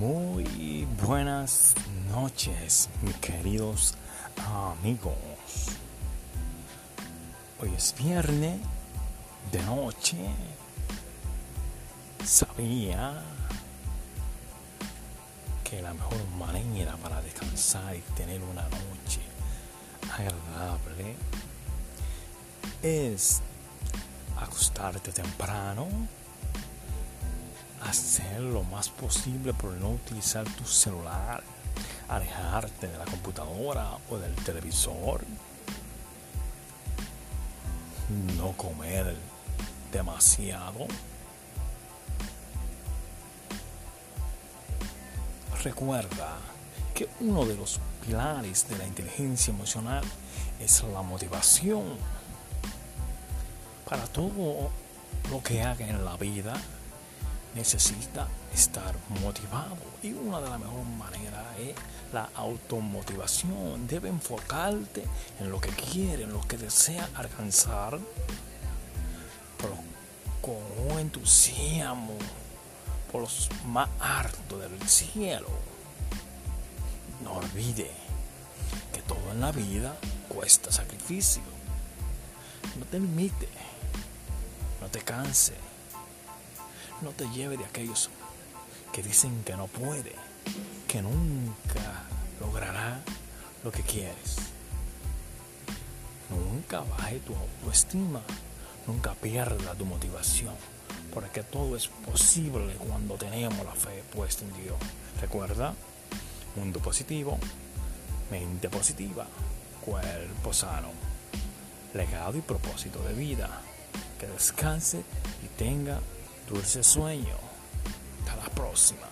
Buenas noches, mis queridos amigos. Hoy es viernes de noche. Sabía que la mejor manera para descansar y tener una noche agradable es acostarte temprano hacer lo más posible por no utilizar tu celular, alejarte de la computadora o del televisor, no comer demasiado. Recuerda que uno de los pilares de la inteligencia emocional es la motivación. Para todo lo que haga en la vida, necesita estar motivado y una de las mejores maneras es la automotivación. Debe enfocarte en lo que quiere, en lo que desea alcanzar, con un entusiasmo por los más altos del cielo. No olvide que todo en la vida cuesta sacrificio. No te limite, no te canse no te lleve de aquellos que dicen que no puede, que nunca logrará lo que quieres. Nunca baje tu autoestima, nunca pierda tu motivación, porque todo es posible cuando tenemos la fe puesta en Dios. Recuerda, mundo positivo, mente positiva, cuerpo sano, legado y propósito de vida. Que descanse y tenga dulce sueño. Hasta la próxima.